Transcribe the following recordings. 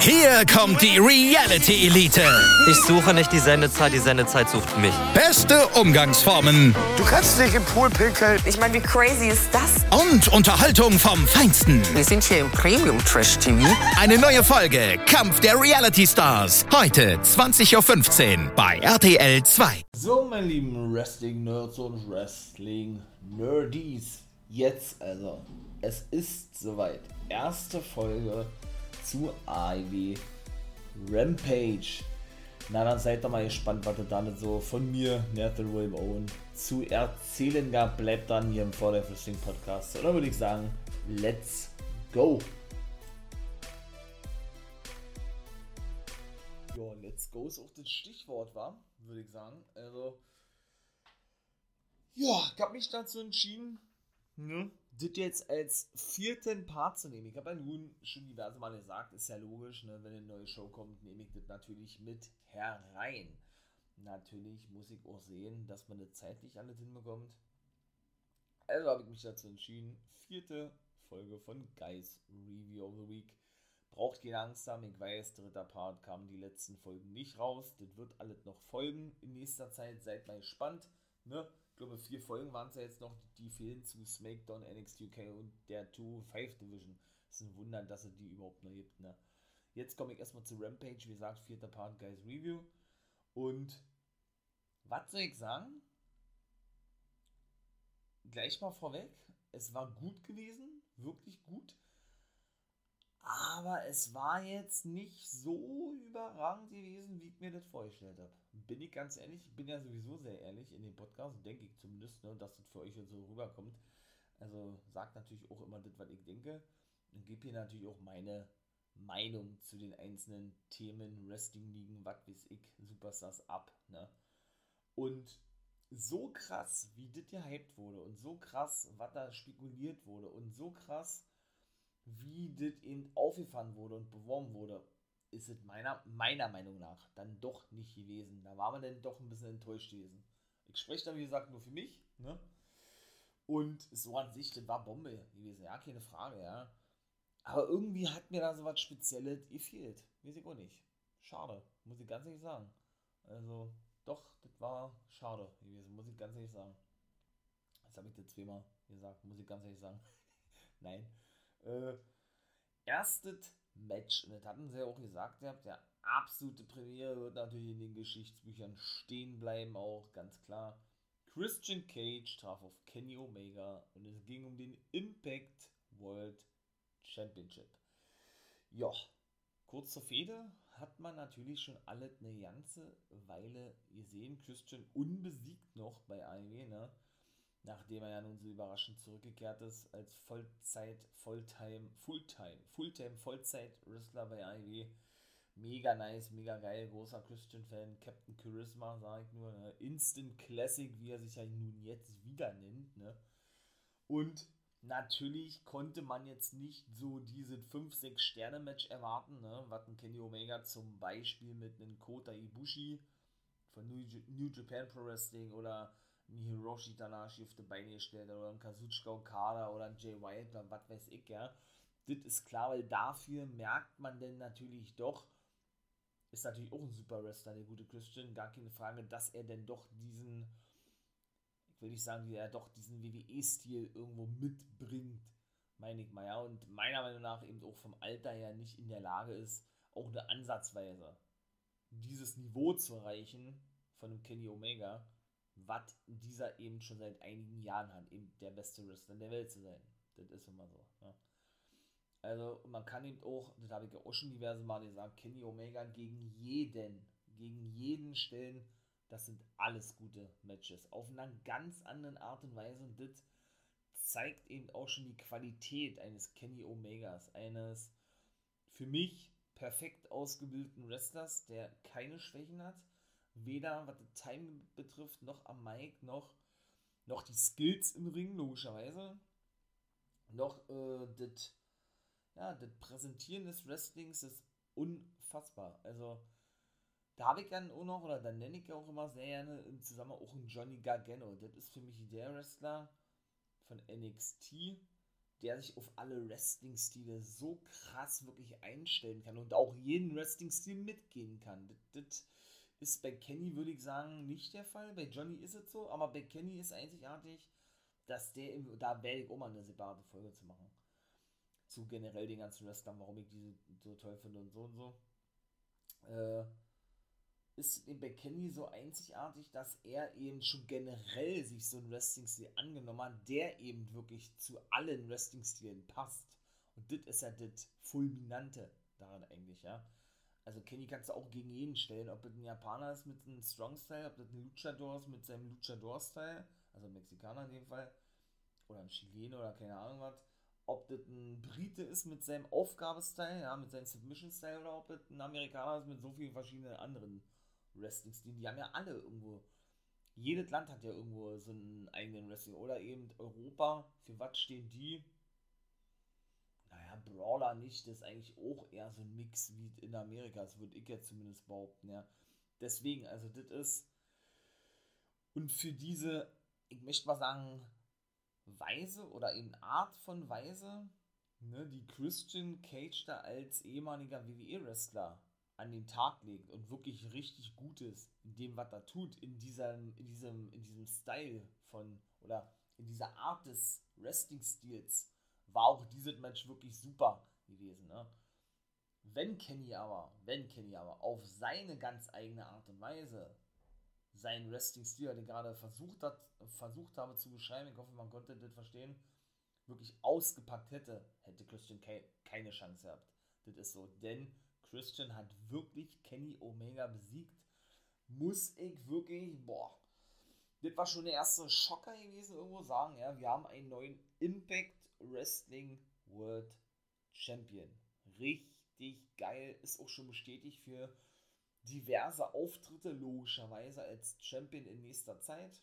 Hier kommt die Reality Elite. Ich suche nicht die Sendezeit, die Sendezeit sucht mich. Beste Umgangsformen Du kannst dich im Pool pinkeln. Ich meine, wie crazy ist das? und Unterhaltung vom Feinsten. Wir sind hier im Premium Trash TV. Eine neue Folge Kampf der Reality Stars. Heute 20.15 Uhr bei RTL 2. So, meine lieben Wrestling-Nerds und Wrestling-Nerdies. Jetzt also. Es ist soweit. Erste Folge zu AEW Rampage. Na, dann seid doch mal gespannt, was ihr dann so von mir, Nathan William Owen, zu erzählen gab. Bleibt dann hier im Vorder Wrestling Podcast. Oder würde ich sagen, let's go. Ja, let's go ist auch das Stichwort, war, würde ich sagen. Also, ja, ich habe mich dazu entschieden, ne, das jetzt als vierten Part zu nehmen. Ich habe ja nun schon diverse Mal gesagt, ist ja logisch, ne, wenn eine neue Show kommt, nehme ich das natürlich mit herein. Natürlich muss ich auch sehen, dass man das zeitlich alles hinbekommt. Also habe ich mich dazu entschieden, vierte Folge von Guys Review of the Week. Braucht keine Angst haben, ich weiß, dritter Part kamen die letzten Folgen nicht raus. Das wird alles noch folgen in nächster Zeit. Seid mal gespannt. Ne? Ich glaube, vier Folgen waren es ja jetzt noch, die fehlen zu SmackDown, NXT UK und der 2-5 Division. Es ist ein Wunder, dass es die überhaupt noch gibt. Ne? Jetzt komme ich erstmal zu Rampage, wie gesagt, vierter Part Guys Review. Und was soll ich sagen? Gleich mal vorweg, es war gut gewesen, wirklich gut. Aber es war jetzt nicht so überragend gewesen, wie ich mir das vorgestellt habe. Bin ich ganz ehrlich, ich bin ja sowieso sehr ehrlich in dem Podcast, denke ich zumindest, ne, dass das für euch so rüberkommt. Also sagt natürlich auch immer das, was ich denke. Und gebe hier natürlich auch meine Meinung zu den einzelnen Themen, Wrestling-Ligen, was weiß ich, Superstars ab. Ne? Und so krass, wie das gehypt wurde und so krass, was da spekuliert wurde und so krass, wie das eben aufgefahren wurde und beworben wurde, ist es meiner, meiner Meinung nach dann doch nicht gewesen. Da war man dann doch ein bisschen enttäuscht gewesen. Ich spreche da, wie gesagt, nur für mich. Ne? Und so an sich, das war Bombe gewesen. Ja, keine Frage, ja. Aber irgendwie hat mir da so was Spezielles gefehlt. Weiß ich auch nicht. Schade, muss ich ganz ehrlich sagen. Also, doch, das war schade gewesen, muss ich ganz ehrlich sagen. Jetzt habe ich das zweimal gesagt, muss ich ganz ehrlich sagen. Nein. Äh, erstes Match, und das hatten sie ja auch gesagt, ihr habt ja absolute Premiere, wird natürlich in den Geschichtsbüchern stehen bleiben, auch ganz klar. Christian Cage traf auf Kenny Omega und es ging um den Impact World Championship. Ja, kurz zur Fehde hat man natürlich schon alle eine ganze Weile gesehen. Christian unbesiegt noch bei AEW, ne? Nachdem er ja nun so überraschend zurückgekehrt ist als Vollzeit, Fulltime, Fulltime, Fulltime, Vollzeit-Wrestler bei AEW. Mega nice, mega geil, großer Christian-Fan, Captain Charisma, sage ich nur, ne? Instant Classic, wie er sich ja nun jetzt wieder nennt, ne? Und natürlich konnte man jetzt nicht so diese 5-6 Sterne-Match erwarten, ne? Was ein Kenny Omega zum Beispiel mit einem Kota Ibushi von New Japan Pro Wrestling oder ein Hiroshi Tanahashi auf die Beine gestellt oder ein Kazuchika Okada oder ein Jay White oder was weiß ich, ja. Das ist klar, weil dafür merkt man denn natürlich doch, ist natürlich auch ein super Wrestler, der gute Christian, gar keine Frage, dass er denn doch diesen, ich will nicht sagen, wie er doch diesen WWE-Stil irgendwo mitbringt, meine ich mal, ja. Und meiner Meinung nach eben auch vom Alter her nicht in der Lage ist, auch eine Ansatzweise dieses Niveau zu erreichen von einem Kenny Omega was dieser eben schon seit einigen Jahren hat, eben der beste Wrestler der Welt zu sein. Das ist immer so. Ja. Also man kann eben auch, das habe ich ja auch schon diverse Male gesagt, Kenny Omega gegen jeden, gegen jeden stellen, das sind alles gute Matches. Auf einer ganz anderen Art und Weise und das zeigt eben auch schon die Qualität eines Kenny Omegas, eines für mich perfekt ausgebildeten Wrestlers, der keine Schwächen hat, weder was das Timing betrifft, noch am Mic, noch, noch die Skills im Ring, logischerweise, noch äh, das ja, Präsentieren des Wrestlings ist unfassbar. Also, da habe ich dann auch noch, oder dann nenne ich ja auch immer sehr gerne im Zusammenhang auch einen Johnny Gargano. Das ist für mich der Wrestler von NXT, der sich auf alle Wrestling-Stile so krass wirklich einstellen kann und auch jeden Wrestling-Stil mitgehen kann. Das, das ist bei Kenny, würde ich sagen, nicht der Fall. Bei Johnny ist es so, aber bei Kenny ist einzigartig, dass der, da werde ich auch eine separate Folge zu machen. Zu generell den ganzen Wrestlern, warum ich die so toll finde und so und so. Äh, ist bei Kenny so einzigartig, dass er eben schon generell sich so einen Wrestling-Stil angenommen hat, der eben wirklich zu allen Wrestling-Stilen passt. Und das ist ja das Fulminante daran eigentlich, ja. Also Kenny kannst du auch gegen jeden stellen, ob das ein Japaner ist mit einem Strong-Style, ob das ein Luchador ist mit seinem Luchador-Style, also ein Mexikaner in dem Fall, oder ein Chileno oder keine Ahnung was, ob das ein Brite ist mit seinem Aufgabestyle, ja, mit seinem Submission-Style, oder ob das ein Amerikaner ist mit so vielen verschiedenen anderen Wrestling-Stilen. Die haben ja alle irgendwo. Jedes Land hat ja irgendwo so einen eigenen Wrestling. Oder eben Europa. Für was stehen die? Naja, Brawler nicht. Das ist eigentlich auch eher so ein Mix wie in Amerika. Das würde ich jetzt zumindest behaupten, ja. Deswegen, also das ist. Und für diese, ich möchte mal sagen, Weise oder eben Art von Weise, ne, die Christian Cage da als ehemaliger WWE-Wrestler an den Tag legt und wirklich richtig gut ist in dem, was er tut, in diesem, in diesem, in diesem Style von oder in dieser Art des Wrestling-Stils, war auch dieses Match wirklich super gewesen. Ne? Wenn Kenny aber, wenn Kenny aber auf seine ganz eigene Art und Weise seinen Wrestling-Stil, den gerade versucht hat, versucht habe zu beschreiben, ich hoffe, man konnte das verstehen, wirklich ausgepackt hätte, hätte Christian keine Chance gehabt. Das ist so, denn Christian hat wirklich Kenny Omega besiegt. Muss ich wirklich, boah, das war schon der erste Schocker gewesen, irgendwo sagen, ja, wir haben einen neuen Impact Wrestling World Champion. Richtig geil, ist auch schon bestätigt für diverse Auftritte, logischerweise als Champion in nächster Zeit.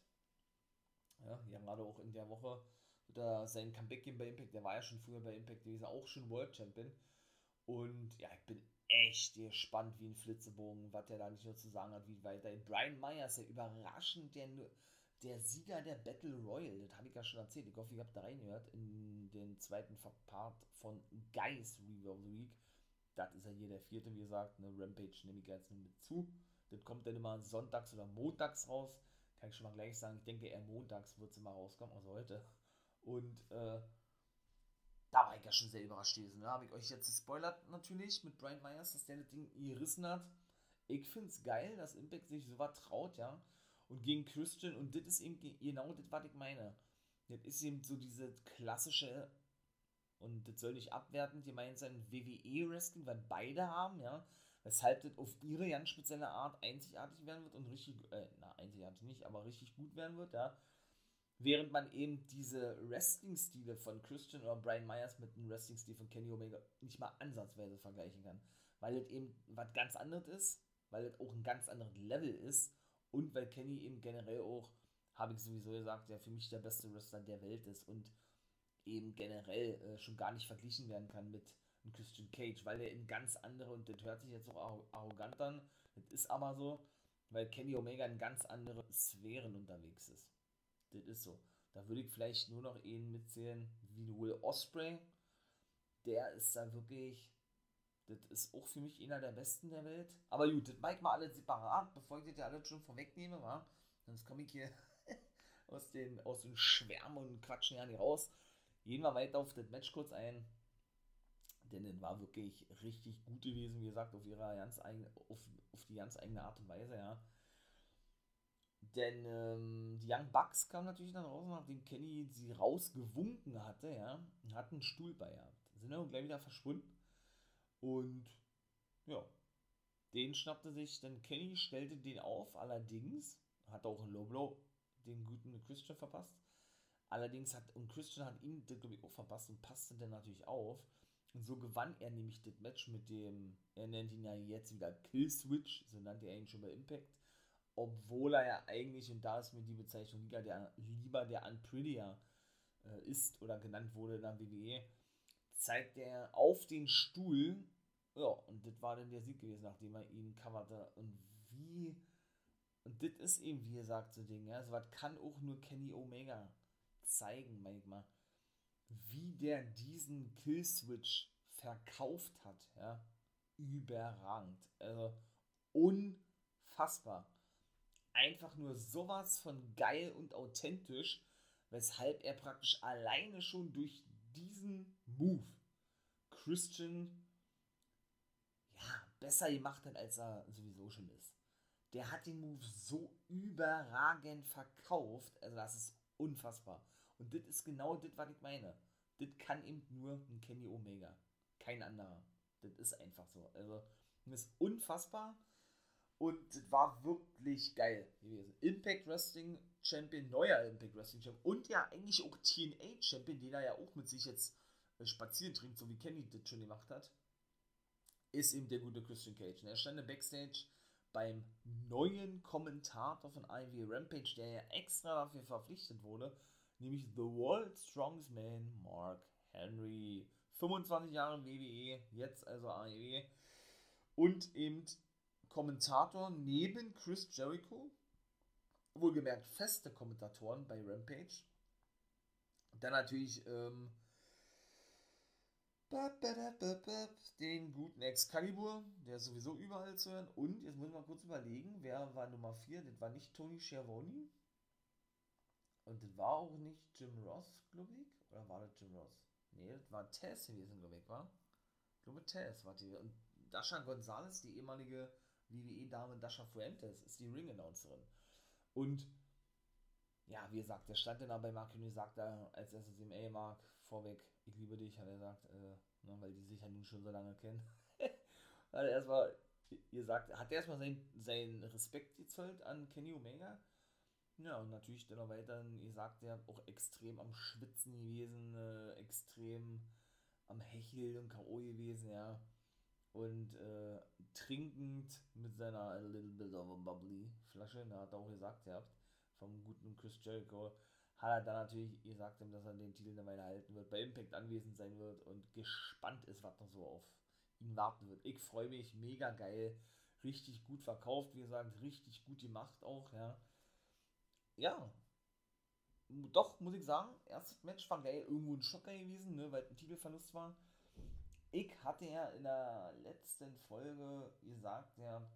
Ja, ja gerade auch in der Woche wird er sein Comeback geben bei Impact, der war ja schon früher bei Impact gewesen, auch schon World Champion. Und ja, ich bin echt gespannt wie ein Flitzebogen, was der da nicht nur zu sagen hat, wie weiter. Brian Myers, der überraschend der, der Sieger der Battle Royale, das habe ich ja schon erzählt. Ich hoffe, ihr habt da reingehört in den zweiten Part von Guys Review of the Week. Das ist ja hier der vierte, wie gesagt. Eine Rampage nehme ich jetzt mit zu. Das kommt dann immer sonntags oder montags raus. Kann ich schon mal gleich sagen. Ich denke, eher montags wird es immer rauskommen, also heute. Und äh, da war ich ja schon sehr überrascht gewesen. Da ne? habe ich euch jetzt gespoilert natürlich mit Brian Myers, dass der das Ding gerissen hat. Ich finde es geil, dass Impact sich so was traut, ja. Und gegen Christian, und das ist eben genau das, was ich meine. Das ist eben so diese klassische, und das soll nicht abwertend gemeint sein, WWE-Wrestling, weil beide haben, ja. Weshalb das auf ihre ganz spezielle Art einzigartig werden wird und richtig, äh, na, einzigartig nicht, aber richtig gut werden wird, ja. Während man eben diese Wrestling-Stile von Christian oder Brian Myers mit dem Wrestling-Stil von Kenny Omega nicht mal ansatzweise vergleichen kann. Weil es eben was ganz anderes ist, weil es auch ein ganz anderes Level ist und weil Kenny eben generell auch, habe ich sowieso gesagt, der für mich der beste Wrestler der Welt ist und eben generell äh, schon gar nicht verglichen werden kann mit einem Christian Cage, weil er in ganz andere, und das hört sich jetzt auch arrogant an, das ist aber so, weil Kenny Omega in ganz andere Sphären unterwegs ist. Das ist so. Da würde ich vielleicht nur noch einen mitzählen, wie Will Osprey. Der ist da wirklich, das ist auch für mich einer der besten der Welt. Aber gut, das mache ich mal alles separat, bevor ich das ja alles schon vorwegnehme, wa? Sonst komme ich hier aus den, aus den Schwärmen und quatschen ja nicht raus. Gehen wir weiter auf das Match kurz ein. Denn es war wirklich richtig gut gewesen, wie gesagt, auf ihre ganz eigene, auf, auf die ganz eigene Art und Weise, ja. Denn ähm, die Young Bucks kamen natürlich dann raus, nachdem Kenny sie rausgewunken hatte, ja, und hatten einen Stuhl bei gehabt. Sind dann gleich wieder verschwunden. Und ja, den schnappte sich dann Kenny, stellte den auf, allerdings hat auch ein Low Blow den guten Christian verpasst. Allerdings hat, und Christian hat ihn, glaube ich, auch verpasst und passte dann natürlich auf. Und so gewann er nämlich das Match mit dem, er nennt ihn ja jetzt wieder Killswitch, so nannte er ihn schon bei Impact obwohl er ja eigentlich, und da ist mir die Bezeichnung lieber der, lieber der Unprettier äh, ist oder genannt wurde in der WWE, zeigt er auf den Stuhl, ja, und das war dann der Sieg gewesen, nachdem er ihn coverte. Und wie, und das ist eben, wie er sagt, so Ding, ja, so was kann auch nur Kenny Omega zeigen, manchmal. wie der diesen Killswitch verkauft hat, ja, überragend. Also unfassbar. Einfach nur sowas von geil und authentisch, weshalb er praktisch alleine schon durch diesen Move Christian ja, besser gemacht hat, als er sowieso schon ist. Der hat den Move so überragend verkauft, also das ist unfassbar. Und das ist genau das, was ich meine. Das kann eben nur ein Kenny Omega. Kein anderer. Das ist einfach so. Also, das ist unfassbar. Und das war wirklich geil gewesen. Impact Wrestling Champion, neuer Impact Wrestling Champion und ja eigentlich auch TNA Champion, den er ja auch mit sich jetzt äh, spazieren trinkt, so wie Kenny das schon gemacht hat, ist eben der gute Christian Cage. Und er stand Backstage beim neuen Kommentator von Ivy Rampage, der ja extra dafür verpflichtet wurde, nämlich The World's Strongest Man, Mark Henry. 25 Jahre WWE, jetzt also AEW. Und eben Kommentator neben Chris Jericho, wohlgemerkt feste Kommentatoren bei Rampage. Dann natürlich ähm, den guten Excalibur, der ist sowieso überall zu hören. Und jetzt muss ich mal kurz überlegen, wer war Nummer 4? Das war nicht Tony Schiavone. Und das war auch nicht Jim Ross, glaube ich. Oder war das Jim Ross? Nee, das war Tess gewesen, glaube ich, war. Ich glaube, Tess war die. Und Dasha Gonzalez, die ehemalige WWE-Dame Dasha Fuentes, ist die Ring-Announcerin. Und ja, wie gesagt, der stand dann da bei Mark und sagt da als erstes ihm, ey Mark, vorweg, ich liebe dich, hat er gesagt, äh, ne, weil die sich ja nun schon so lange kennen. hat er erstmal, ihr sagt, hat er erstmal seinen sein Respekt gezollt an Kenny Omega. Ja, und natürlich dann noch weiter, ihr sagt, er auch extrem am Schwitzen gewesen, äh, extrem am Hecheln und K.O. gewesen, ja. Und äh, trinkend mit seiner A Little Bit of a Bubbly Flasche, da hat er auch gesagt, ihr habt, vom guten Chris Jericho, hat er dann natürlich gesagt, dass er den Titel eine Weile halten wird, bei Impact anwesend sein wird und gespannt ist, was noch so auf ihn warten wird. Ich freue mich, mega geil, richtig gut verkauft, wie gesagt, richtig gut gemacht auch, ja. Ja, doch, muss ich sagen, erstes Match war geil, irgendwo ein Schocker gewesen, ne, weil ein Titelverlust war. Ich hatte ja in der letzten Folge gesagt, ihr habt,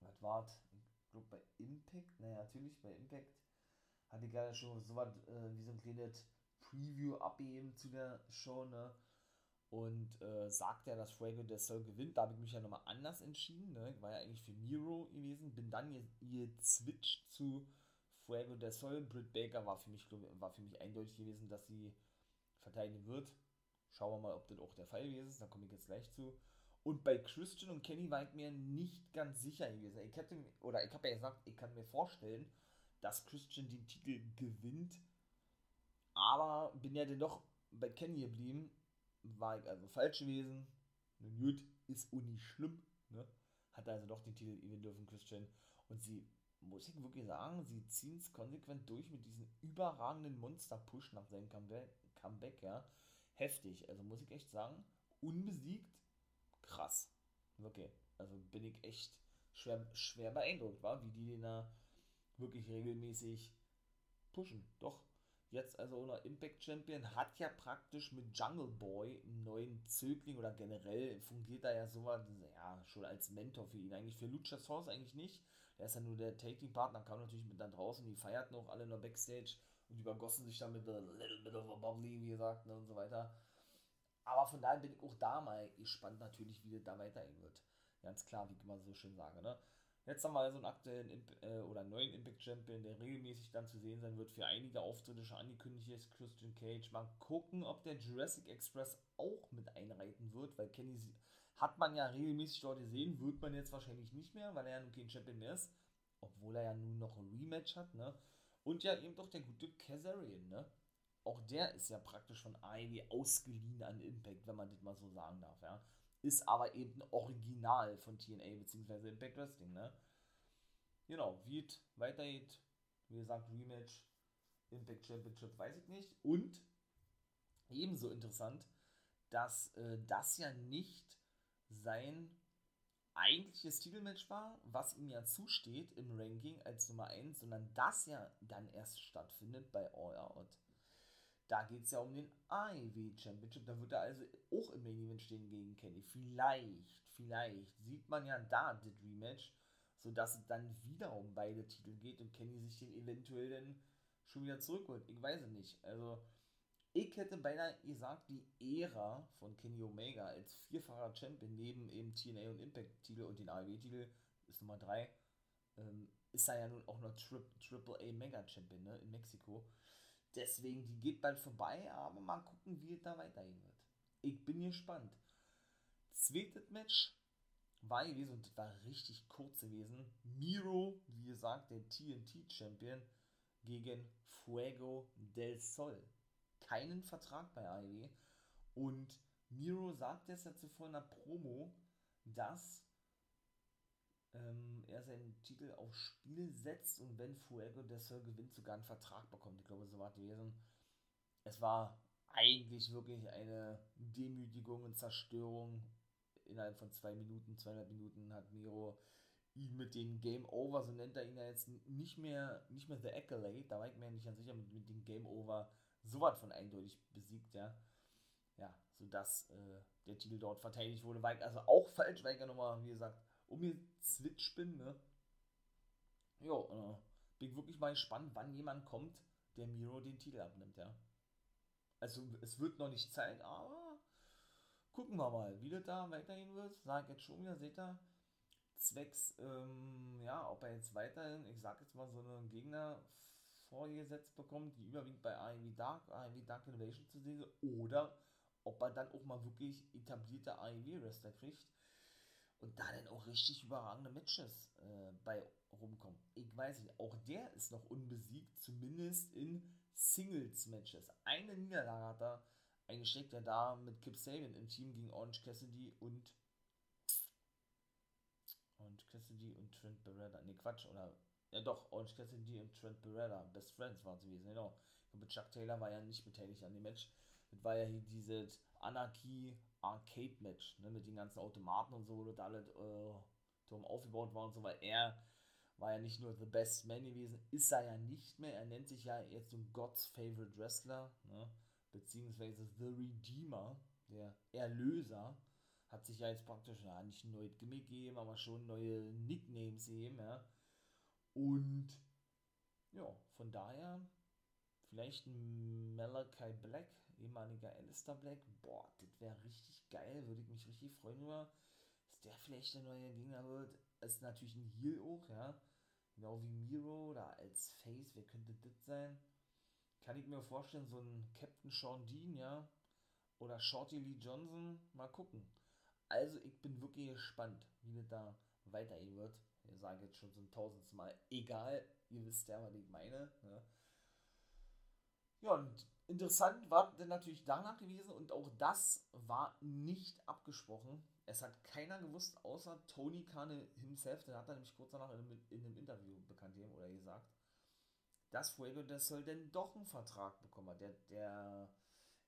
was war Ich glaube bei Impact, naja, natürlich bei Impact, hatte gerade schon so was äh, wie so ein kleines Preview abgeben zu der Show, ne? Und äh, sagt ja, dass Fuego der Soul gewinnt. Da habe ich mich ja nochmal anders entschieden. Ne? Ich war ja eigentlich für Miro gewesen. Bin dann gezwitscht zu Fuego der Soul. Britt Baker war für mich, war für mich eindeutig gewesen, dass sie verteidigen wird. Schauen wir mal, ob das auch der Fall gewesen ist. Da komme ich jetzt gleich zu. Und bei Christian und Kenny war ich mir nicht ganz sicher gewesen. Ich hätte, oder ich habe ja gesagt, ich kann mir vorstellen, dass Christian den Titel gewinnt. Aber bin ja dennoch bei Kenny geblieben. War ich also falsch gewesen. Nun gut, ist auch nicht schlimm. Ne? Hat also doch den Titel gewinnen dürfen, Christian. Und sie, muss ich wirklich sagen, sie ziehen es konsequent durch mit diesem überragenden Monster-Push nach seinem Comeback, ja. Heftig. Also muss ich echt sagen, unbesiegt, krass. Wirklich. Also bin ich echt schwer, schwer beeindruckt, war, wie die den da wirklich regelmäßig pushen. Doch, jetzt also ohne Impact Champion hat ja praktisch mit Jungle Boy einen neuen Zögling oder generell fungiert er ja so ja, schon als Mentor für ihn. Eigentlich für Luchasaurus eigentlich nicht. Der ist ja nur der Taking-Partner, kam natürlich mit dann draußen, die feierten auch alle nur Backstage und übergossen sich dann mit a little bit of a bubbly, wie gesagt, ne, und so weiter. Aber von daher bin ich auch da mal gespannt natürlich, wie das da weitergehen wird. Ganz klar, wie ich immer so schön sage, ne? Jetzt haben wir also einen aktuellen Imp äh, oder neuen Impact Champion, der regelmäßig dann zu sehen sein wird. Für einige Auftritte schon angekündigt ist Christian Cage. Mal gucken, ob der Jurassic Express auch mit einreiten wird, weil Kenny hat man ja regelmäßig dort gesehen, wird man jetzt wahrscheinlich nicht mehr, weil er ja nun kein Champion mehr ist. Obwohl er ja nun noch ein Rematch hat, ne? Und ja eben doch der gute Kazarian, ne? Auch der ist ja praktisch von Ivy ausgeliehen an Impact, wenn man das mal so sagen darf, ja ist aber eben ein Original von TNA bzw. Impact Wrestling, ne? Genau, wie es weitergeht, wie gesagt, Rematch, Impact Championship, weiß ich nicht. Und ebenso interessant, dass äh, das ja nicht sein eigentliches Titelmatch war, was ihm ja zusteht im Ranking als Nummer 1, sondern das ja dann erst stattfindet bei All Out. Da geht es ja um den AEW Championship. Da wird er also auch im Main Event stehen gegen Kenny. Vielleicht, vielleicht sieht man ja da das Rematch, sodass es dann wieder um beide Titel geht und Kenny sich den eventuell dann schon wieder zurückholt. Ich weiß es nicht. Also, ich hätte beinahe gesagt, die Ära von Kenny Omega als vierfacher Champion neben eben TNA und Impact-Titel und den AEW-Titel ist Nummer 3, ähm, ist er ja nun auch noch Tri Triple A Mega Champion ne, in Mexiko. Deswegen, die geht bald vorbei, aber mal gucken, wie es da weitergehen wird. Ich bin gespannt. Zweites Match war gewesen und das war richtig kurz gewesen. Miro, wie gesagt, der TNT-Champion gegen Fuego del Sol. Keinen Vertrag bei AEW. Und Miro sagt jetzt ja zuvor in der Promo, dass ähm, er seinen Titel aufs Spiel setzt und wenn Fuego Sol gewinnt, sogar einen Vertrag bekommt. Ich glaube, so war es gewesen. Es war eigentlich wirklich eine Demütigung und Zerstörung. Innerhalb von zwei Minuten, zweieinhalb Minuten hat Miro ihn mit dem Game Over, so nennt er ihn ja jetzt nicht mehr, nicht mehr The Accolade, da war ich mir nicht ganz sicher, mit, mit dem Game Over so was von eindeutig besiegt, ja. Ja, sodass äh, der Titel dort verteidigt wurde, war ich also auch falsch, weil ich ja nochmal, wie gesagt, um mir Switch bin, ne? Jo, äh, bin wirklich mal gespannt, wann jemand kommt, der Miro den Titel abnimmt, ja. Also es wird noch nicht Zeit, aber gucken wir mal, wie das da weitergehen wird. Sag jetzt schon wieder, seht ihr, zwecks, ähm, ja, ob er jetzt weiterhin, ich sag jetzt mal, so einen Gegner vorgesetzt bekommt, die überwiegend bei AEW Dark, AEW Dark Innovation zu sehen oder ob er dann auch mal wirklich etablierte AEW-Wrestler kriegt und da dann auch richtig überragende Matches äh, bei rumkommen. Ich weiß nicht, auch der ist noch unbesiegt, zumindest in Singles-Matches. Eine Niederlage hat er eingesteckt, der da mit Kip Sabian im Team gegen Orange Cassidy und Orange Cassidy und Trent Beretta, ne Quatsch, oder, ja doch, Orange Cassidy und Trent Beretta, Best Friends waren sie gewesen, genau. Und mit Chuck Taylor war ja nicht beteiligt an dem Match. Das war ja hier dieses Anarchy Arcade Match, ne, mit den ganzen Automaten und so, wo das alles äh, drum aufgebaut war und so, weil er war ja nicht nur The Best Man gewesen, ist er ja nicht mehr, er nennt sich ja jetzt so God's Favorite Wrestler, ne, beziehungsweise The Redeemer, der Erlöser, hat sich ja jetzt praktisch, ja, nicht ein neues Gimmick gegeben, aber schon neue Nicknames gegeben, ja. Und ja, von daher vielleicht ein Malachi Black, ehemaliger Alistair Black, boah, das wäre richtig geil, würde ich mich richtig freuen über, dass der vielleicht der neue Gegner wird. Ist natürlich ein Heal auch, ja. Genau wie Miro oder als Face, wer könnte das sein? Kann ich mir vorstellen, so ein Captain Sean Dean, ja. Oder Shorty Lee Johnson, mal gucken. Also ich bin wirklich gespannt, wie das da weitergehen wird. Wir sagen jetzt schon so ein tausendstes Mal, egal, ihr wisst ja, was ich meine. Ne? Ja, und interessant war dann natürlich danach gewesen und auch das war nicht abgesprochen. Es hat keiner gewusst, außer Tony Khan himself, der hat er nämlich kurz danach in einem, in einem Interview bekannt gegeben oder gesagt, dass Fuego der soll denn doch einen Vertrag bekommen hat. Der, der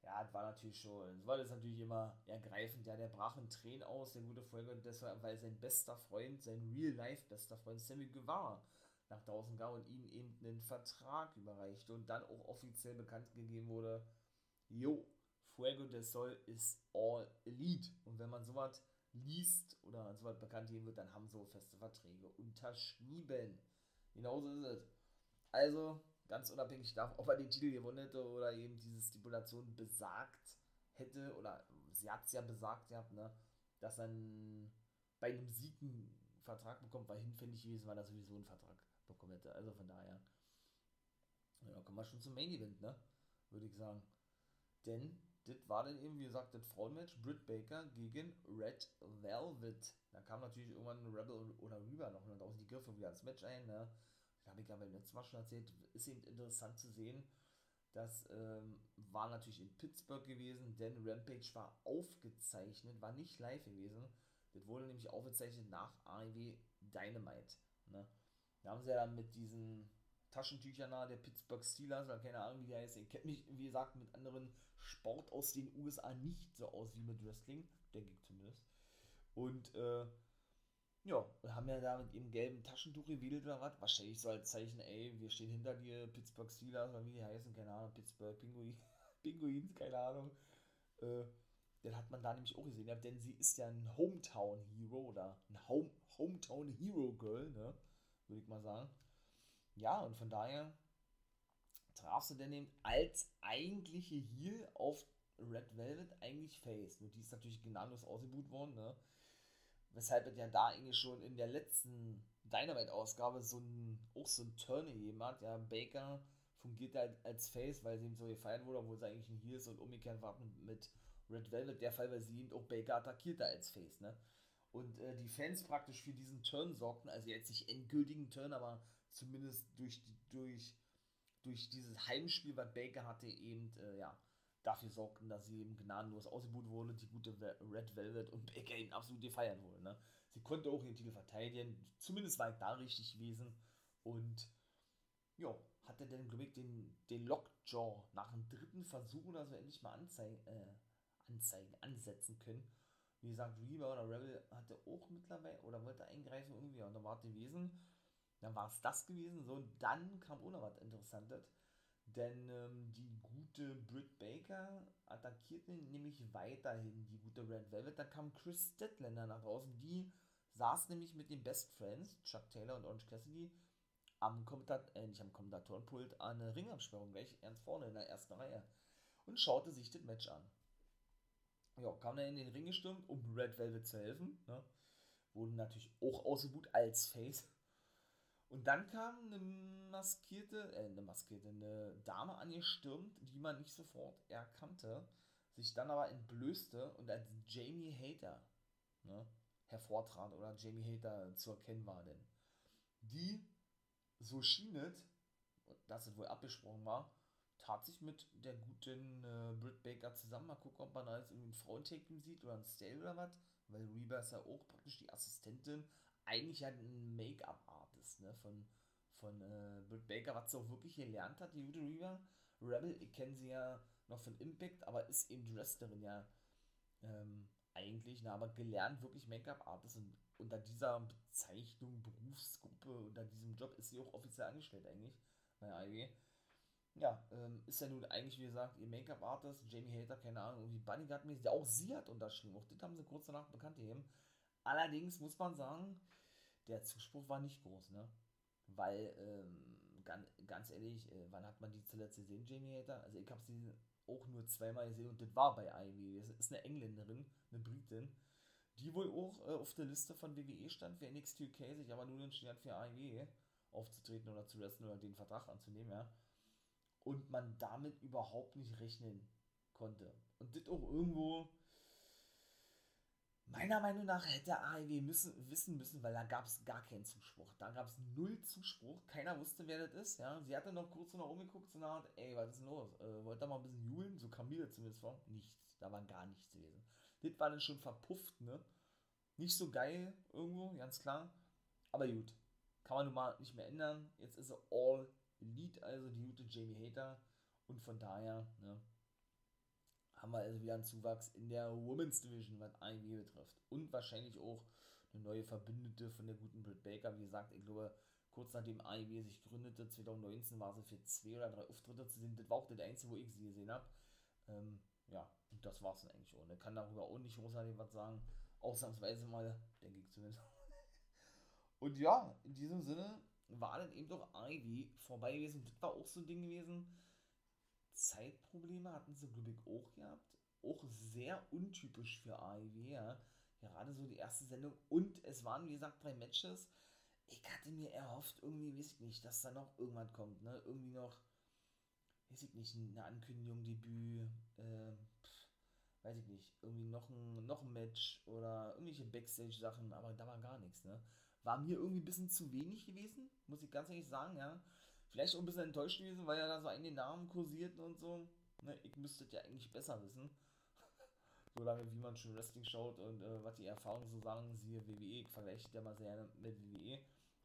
ja, das war natürlich schon, das war das natürlich immer ergreifend, ja, der brach in Tränen aus, der gute und deshalb, weil sein bester Freund, sein Real-Life-bester Freund Sammy Guevara nach draußen kam und ihm eben einen Vertrag überreichte und dann auch offiziell bekannt gegeben wurde, jo, Fuego del Sol ist all elite. Und wenn man sowas liest oder sowas bekannt geben wird, dann haben so feste Verträge unterschrieben. Genauso ist es. Also, ganz unabhängig davon, ob er den Titel gewonnen hätte oder eben diese Stipulation besagt hätte, oder sie hat es ja besagt gehabt, ne, dass er bei einem Sieg einen Vertrag bekommt, weil hinfällig gewesen war, er sowieso einen Vertrag bekommen hätte. Also von daher, ja, kommen wir schon zum Main Event, ne, würde ich sagen. Denn das war dann eben, wie gesagt, das Frauenmatch, Britt Baker gegen Red Velvet. Da kam natürlich irgendwann Rebel oder Rüber noch und auch die Griffe wieder ins Match ein, ne, habe ich ja beim letzten Mal schon erzählt, ist eben interessant zu sehen. Das ähm, war natürlich in Pittsburgh gewesen, denn Rampage war aufgezeichnet, war nicht live gewesen. Das wurde nämlich aufgezeichnet nach AEW Dynamite. Ne? Da haben sie ja dann mit diesen Taschentüchern nahe der Pittsburgh Steelers, oder keine Ahnung, wie der heißt. Ich kenne mich, wie gesagt, mit anderen Sport aus den USA nicht so aus wie mit Wrestling, denke ich zumindest. Und äh, ja, haben ja da mit ihrem gelben Taschentuch gewedelt oder was. Wahrscheinlich so als Zeichen, ey, wir stehen hinter dir, Pittsburgh Steelers oder wie die heißen, keine Ahnung, Pittsburgh Pinguin. Pinguins, keine Ahnung. Äh, den hat man da nämlich auch gesehen, denn sie ist ja ein Hometown-Hero oder ein Home Hometown-Hero-Girl, ne? Würde ich mal sagen. Ja, und von daher traf sie denn eben als eigentliche Heal auf Red Velvet eigentlich Face. Nur die ist natürlich gnadenlos ausgebucht worden, ne? Weshalb es ja da eigentlich schon in der letzten Dynamite-Ausgabe so ein, auch so ein Turn gegeben hat. Ja, Baker fungiert halt als Face, weil sie ihm so gefeiert wurde, obwohl sie eigentlich ein Heal ist und umgekehrt war mit Red Velvet der Fall, weil sie ihn auch Baker attackierte als Face, ne? Und äh, die Fans praktisch für diesen Turn sorgten, also jetzt nicht endgültigen Turn, aber zumindest durch, durch, durch dieses Heimspiel, was Baker hatte, eben, äh, ja, dafür sorgten, dass sie eben gnadenlos ausgebucht wurde, die gute Red Velvet und Baker ihn absolut gefeiert wurde. Ne? Sie konnte auch ihren Titel verteidigen, zumindest war ich da richtig gewesen und ja, hatte dann, glaube ich, den, den Lockjaw nach dem dritten Versuch oder so endlich mal anzeigen, äh, anzeigen, ansetzen können. Wie gesagt, Reaver oder Rebel hatte auch mittlerweile oder wollte eingreifen irgendwie und da war es gewesen. Dann war es das gewesen. So, und dann kam auch noch was Interessantes. Denn ähm, die gute Britt Baker attackierte nämlich weiterhin die gute Red Velvet. Da kam Chris Statlander nach draußen. Die saß nämlich mit den Best Friends, Chuck Taylor und Orange Cassidy, am Kommentator, äh, nicht am Kommentatorenpult, an eine Ringabsperrung gleich ernst vorne in der ersten Reihe und schaute sich das Match an. Ja, kam dann in den Ring gestürmt, um Red Velvet zu helfen. Ne? Wurden natürlich auch ausgebucht als Face. Und dann kam eine maskierte, äh, eine maskierte, eine Dame angestürmt, die man nicht sofort erkannte, sich dann aber entblößte und als Jamie Hater ne, hervortrat oder Jamie Hater zu erkennen war denn. Die, so schien es, dass es wohl abgesprochen war, tat sich mit der guten äh, Britt Baker zusammen. Mal gucken, ob man da jetzt irgendwie ein Frauenteam sieht oder ein Stale oder was. Weil Reba ist ja auch praktisch die Assistentin. Eigentlich halt ein Make-up-Artist, ne? Von, von äh, Britt Baker, was sie auch wirklich gelernt hat, die gute Reba. Rebel, ich kenne sie ja noch von Impact, aber ist eben Wrestlerin ja ähm, eigentlich, ne? aber gelernt wirklich Make-up-Artist und unter dieser Bezeichnung, Berufsgruppe, unter diesem Job ist sie auch offiziell angestellt eigentlich bei AEW ja, ähm, ist ja nun eigentlich, wie gesagt, ihr Make-up-Artist, Jamie Hater, keine Ahnung, irgendwie Bodyguard-mäßig, auch sie hat unterschrieben. Auch das haben sie kurz danach bekannt gegeben. Allerdings muss man sagen, der Zuspruch war nicht groß, ne? Weil, ähm, ganz, ganz ehrlich, äh, wann hat man die zuletzt gesehen, Jamie Hater? Also ich habe sie auch nur zweimal gesehen und das war bei IW. Das ist eine Engländerin, eine Britin, die wohl auch äh, auf der Liste von WWE stand für NXT UK, sich aber nur entschieden hat, für IW aufzutreten oder zu wresteln oder den Vertrag anzunehmen, ja und man damit überhaupt nicht rechnen konnte. Und das auch irgendwo, meiner Meinung nach, hätte AEW müssen, wissen müssen, weil da gab es gar keinen Zuspruch. Da gab es null Zuspruch. Keiner wusste, wer das ist. Ja? Sie hatte noch kurz nach oben geguckt, eine Art, ey, was ist denn los? Äh, wollt ihr mal ein bisschen jubeln? So kam mir zumindest vor. Nichts. Da war gar nichts gewesen. Das war dann schon verpufft, ne? Nicht so geil irgendwo, ganz klar. Aber gut. Kann man nun mal nicht mehr ändern. Jetzt ist er all Lead also die gute Jamie Hater und von daher ne, haben wir also wieder einen Zuwachs in der Women's Division, was AEW betrifft. Und wahrscheinlich auch eine neue Verbündete von der guten Britt Baker. Wie gesagt, ich glaube, kurz nachdem AEW sich gründete, 2019, war sie für zwei oder drei Auftritte zu sehen. Das war auch das einzige, wo ich sie gesehen habe. Ähm, ja, und das war es dann eigentlich schon. Ich kann darüber auch nicht großartig was sagen. Ausnahmsweise mal, denke ich zumindest. und ja, in diesem Sinne war dann eben doch Ivy vorbei gewesen. Das war auch so ein Ding gewesen. Zeitprobleme hatten sie, glaube ich, auch gehabt. Auch sehr untypisch für AEW, ja. Gerade so die erste Sendung. Und es waren, wie gesagt, drei Matches. Ich hatte mir erhofft, irgendwie, weiß ich nicht, dass da noch irgendwann kommt, ne? Irgendwie noch, weiß ich nicht, eine Ankündigung, Debüt, äh, pff, weiß ich nicht, irgendwie noch ein, noch ein Match oder irgendwelche Backstage-Sachen, aber da war gar nichts, ne? War mir irgendwie ein bisschen zu wenig gewesen, muss ich ganz ehrlich sagen, ja. Vielleicht auch ein bisschen enttäuscht gewesen, weil ja da so einige Namen kursierten und so. Ne, ich müsste ja eigentlich besser wissen. so lange wie man schon Wrestling schaut und äh, was die Erfahrungen so sagen, siehe WWE, ich vergleiche ja mal sehr mit WWE,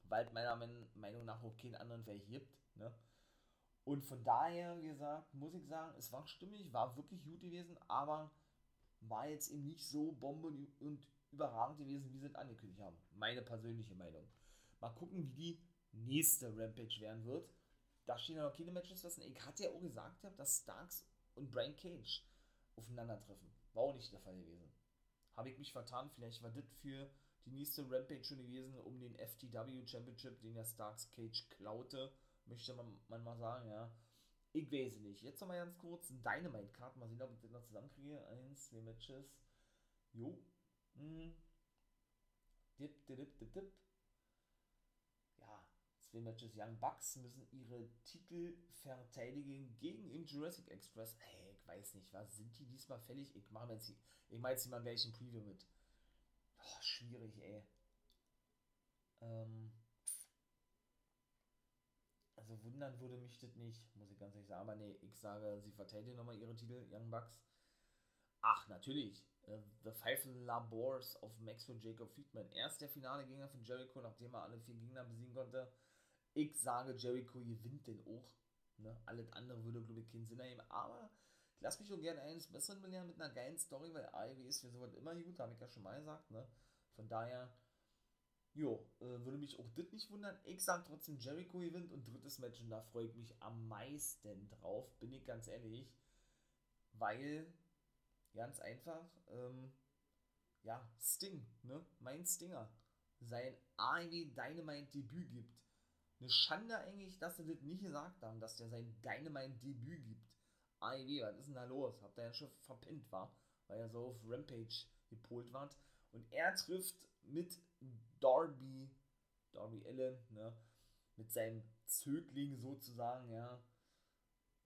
weil meiner Meinung nach auch keinen anderen verhebt, ne. Und von daher, wie gesagt, muss ich sagen, es war stimmig, war wirklich gut gewesen, aber war jetzt eben nicht so Bombe und überragend gewesen, wie sie es angekündigt haben. Meine persönliche Meinung. Mal gucken, wie die nächste Rampage werden wird. Da stehen ja noch keine Matches fest. Ich hatte ja auch gesagt, dass Starks und Brian Cage aufeinandertreffen. War auch nicht der Fall gewesen. Habe ich mich vertan, vielleicht war das für die nächste Rampage schon gewesen, um den FTW Championship, den der Starks Cage klaute, möchte man, man mal sagen, ja. Ich weiß nicht. Jetzt nochmal ganz kurz Dynamite-Card. Mal sehen, ob ich das noch zusammenkriege. Eins, zwei Matches. Jo. Hm. Dip, dip, dip, dip. Ja, zwei Matches. Young Bucks müssen ihre Titel verteidigen gegen den Jurassic Express. Hey, ich weiß nicht, was sind die diesmal fällig? Ich mache jetzt, ich mache jetzt mal ein Preview mit. Oh, schwierig, ey. Ähm. Also wundern würde mich das nicht, muss ich ganz ehrlich sagen. Aber nee, ich sage, sie verteidigen nochmal ihre Titel, Young Bucks. Ach, natürlich. Uh, The Five Labors of Maxwell Jacob Friedman. Er ist der finale Gegner von Jericho, nachdem er alle vier Gegner besiegen konnte. Ich sage, Jericho gewinnt den auch. Ne? Alles andere würde, glaube ich, keinen Sinn ergeben. Aber ich lasse mich auch gerne eines Besseren belehren mit einer geilen Story, weil AEW ist für sowas immer gut, habe ich ja schon mal gesagt. Ne? Von daher, jo, äh, würde mich auch das nicht wundern. Ich sage trotzdem, Jericho gewinnt und drittes Match und da freue ich mich am meisten drauf, bin ich ganz ehrlich. Weil Ganz einfach, ähm, ja, Sting, ne? Mein Stinger. Sein AEW Dynamite Debüt gibt. Eine Schande eigentlich, dass sie das nicht gesagt haben, dass der sein Dynamite Debüt gibt. AEW, was ist denn da los? Habt ihr ja schon verpinnt, war, weil er so auf Rampage gepolt war. Und er trifft mit Darby, Darby Allen, ne? Mit seinem Zögling sozusagen, ja,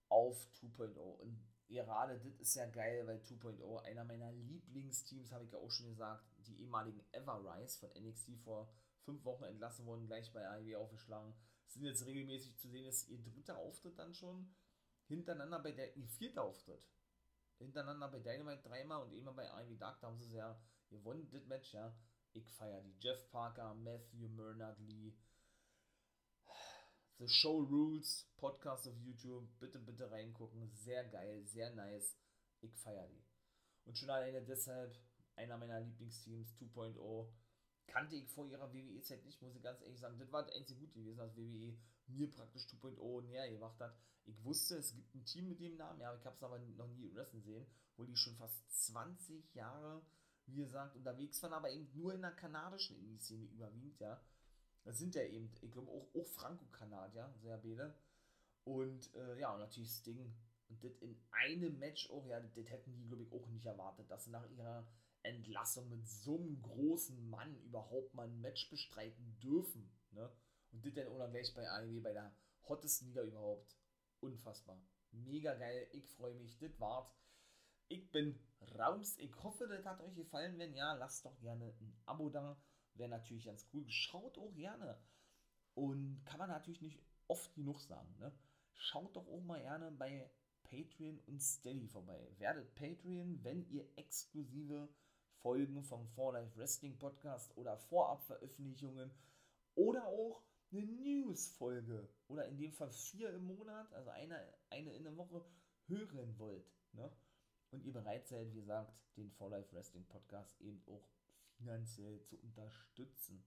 auf 2.0. Und gerade das ist ja geil, weil 2.0 einer meiner Lieblingsteams, habe ich ja auch schon gesagt, die ehemaligen Everrise von NXT vor fünf Wochen entlassen wurden, gleich bei AEW aufgeschlagen, sind jetzt regelmäßig zu sehen, ist ihr dritter Auftritt dann schon hintereinander bei der, ihr vierter Auftritt. Hintereinander bei Dynamite dreimal und immer bei AEW Dark, da haben sie es ja gewonnen, das Match, ja. Ich feiere die. Jeff Parker, Matthew Murnard Lee, The Show Rules Podcast auf YouTube. Bitte, bitte reingucken. Sehr geil, sehr nice. Ich feiere die. Und schon alleine deshalb einer meiner Lieblingsteams 2.0 kannte ich vor ihrer WWE-Zeit nicht, muss ich ganz ehrlich sagen. Das war das einzige Gute gewesen, dass WWE mir praktisch 2.0 näher gemacht hat. Ich wusste, es gibt ein Team mit dem Namen, ja, ich habe es aber noch nie wrestlen sehen, wo die schon fast 20 Jahre, wie gesagt, unterwegs waren, aber eben nur in der kanadischen Indie-Szene überwiegend, ja. Das sind ja eben, ich glaube, auch, auch Franco-Kanadier, sehr beide. Und äh, ja, und natürlich Sting. Und das in einem Match auch, ja, das, hätten die, glaube ich, auch nicht erwartet, dass sie nach ihrer Entlassung mit so einem großen Mann überhaupt mal ein Match bestreiten dürfen. Ne? Und das dann auch gleich bei AEW, bei der hottesten Liga überhaupt. Unfassbar. Mega geil. Ich freue mich. Das war's. Ich bin raus. Ich hoffe, das hat euch gefallen. Wenn ja, lasst doch gerne ein Abo da. Wäre natürlich ganz cool. Schaut auch gerne. Und kann man natürlich nicht oft genug sagen. Ne? Schaut doch auch mal gerne bei Patreon und Steady vorbei. Werdet Patreon, wenn ihr exklusive Folgen vom For Life Wrestling Podcast oder Vorabveröffentlichungen oder auch eine News-Folge oder in dem Fall vier im Monat, also eine, eine in der Woche, hören wollt. Ne? Und ihr bereit seid, wie gesagt, den For Life Wrestling Podcast eben auch finanziell zu unterstützen.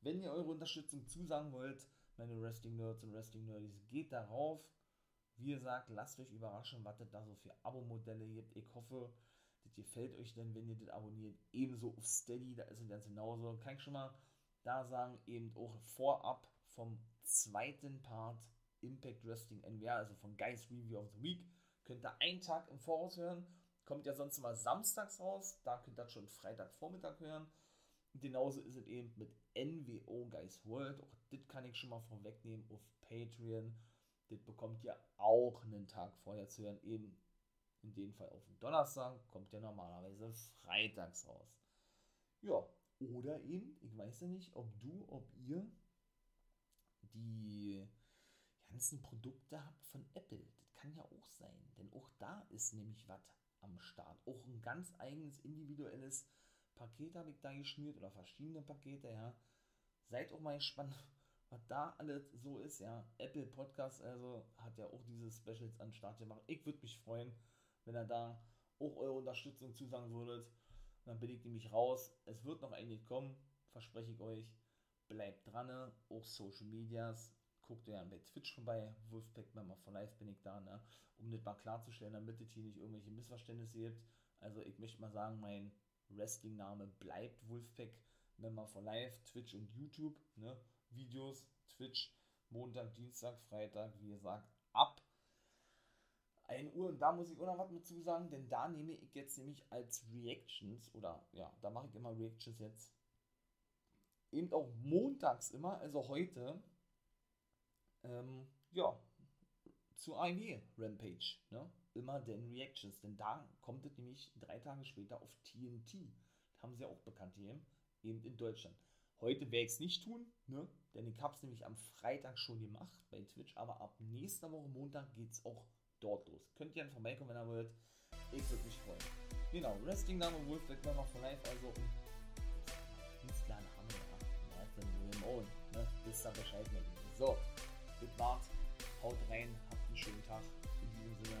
Wenn ihr eure Unterstützung zusagen wollt, meine Wrestling-Nerds und Wrestling-Nerds, geht darauf. Wie gesagt, lasst euch überraschen, was es da so für Abo-Modelle gibt. Ich hoffe, das gefällt euch denn, wenn ihr das abonniert. Ebenso auf Steady, da ist es ganz genauso. Kann ich schon mal da sagen, eben auch vorab vom zweiten Part Impact Wrestling NWR, also von Guys Review of the Week, könnt ihr einen Tag im Voraus hören. Kommt ja sonst immer samstags raus, da könnt ihr das schon Freitagvormittag hören. Genauso ist es eben mit NWO Guys World. Auch das kann ich schon mal vorwegnehmen auf Patreon. Das bekommt ihr auch einen Tag vorher zu hören. Eben in dem Fall auf den Donnerstag, kommt ja normalerweise freitags raus. Ja, oder eben, ich weiß ja nicht, ob du, ob ihr die ganzen Produkte habt von Apple. Das kann ja auch sein, denn auch da ist nämlich was am Start. Auch ein ganz eigenes individuelles Paket habe ich da geschnürt oder verschiedene Pakete, ja. Seid auch mal gespannt, was da alles so ist, ja. Apple Podcast also hat ja auch diese Specials an Start gemacht. Ich würde mich freuen, wenn ihr da auch eure Unterstützung zusagen würdet. dann bin ich nämlich raus. Es wird noch eigentlich kommen, verspreche ich euch. Bleibt dran, auch Social Medias. Guckt ja bei Twitch vorbei, Wolfpack Member for Life bin ich da, ne? um das mal klarzustellen, damit es hier nicht irgendwelche Missverständnisse gibt. Also ich möchte mal sagen, mein Wrestling-Name bleibt Wolfpack Member for Life, Twitch und YouTube, ne? Videos, Twitch, Montag, Dienstag, Freitag, wie gesagt, ab 1 Uhr. Und da muss ich auch noch was mit zu sagen, denn da nehme ich jetzt nämlich als Reactions, oder ja, da mache ich immer Reactions jetzt, eben auch montags immer, also heute, ähm, ja, zu AEW Rampage, ne? Immer den Reactions, denn da kommt es nämlich drei Tage später auf TNT. Das haben sie auch bekannt hier, eben in Deutschland. Heute werde ich es nicht tun, ne? denn ich habe es nämlich am Freitag schon gemacht bei Twitch, aber ab nächster Woche Montag geht es auch dort los. Könnt ihr dann vorbeikommen, wenn ihr wollt. Ich würde mich freuen. Genau, Wrestling-Name Wolfpack Member for Life, also Künstler Name, ja, ja, dann William Owen, ne? Wisst ihr Bescheid mir. So, war's. Haut rein, habt einen schönen Tag. In diesem Sinne,